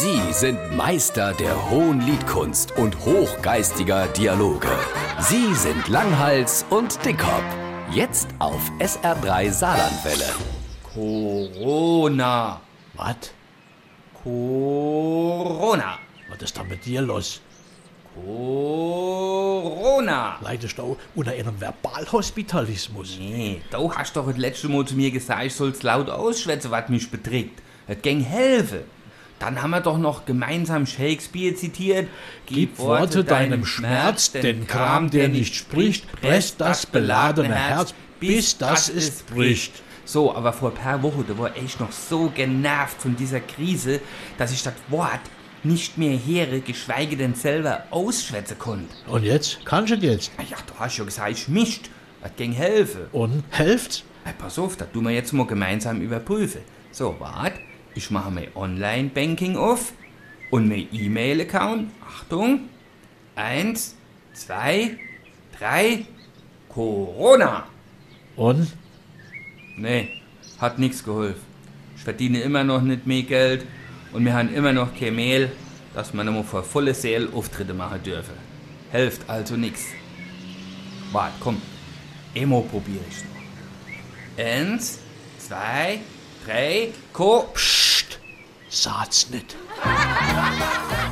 Sie sind Meister der hohen Liedkunst und hochgeistiger Dialoge. Sie sind Langhals und Dickhop. Jetzt auf SR3 Saarlandwelle. Corona. Was? Corona. Was ist da mit dir los? Corona. Leidest du unter einem Verbalhospitalismus? Nee, du hast doch das letzte Mal zu mir gesagt, ich soll's laut ausschwätzen, was mich beträgt. Das ging helfen. Dann haben wir doch noch gemeinsam Shakespeare zitiert. Gib Worte deinem Schmerz, denn Kram, der nicht spricht, presst das beladene Herz, bis das es bricht. So, aber vor ein paar Wochen, da war ich noch so genervt von dieser Krise, dass ich das Wort nicht mehr here, geschweige denn selber ausschwätzen konnte. Und jetzt? Kannst du jetzt? Ja, du hast ja gesagt, ich mischt. Das ging helfen. Und helft's? Hey, pass auf, das tun wir jetzt mal gemeinsam überprüfen. So, wart, ich mache mein Online-Banking auf und mein E-Mail-Account. Achtung, eins, zwei, drei, Corona. Und? Nee, hat nichts geholfen. Ich verdiene immer noch nicht mehr Geld und wir haben immer noch kein Mehl, dass wir nochmal vor volle Seele Auftritte machen dürfen. Hilft also nix. Wart, komm. Emo probiere ich noch. Eins, zwei, drei. Psst, sag's nicht.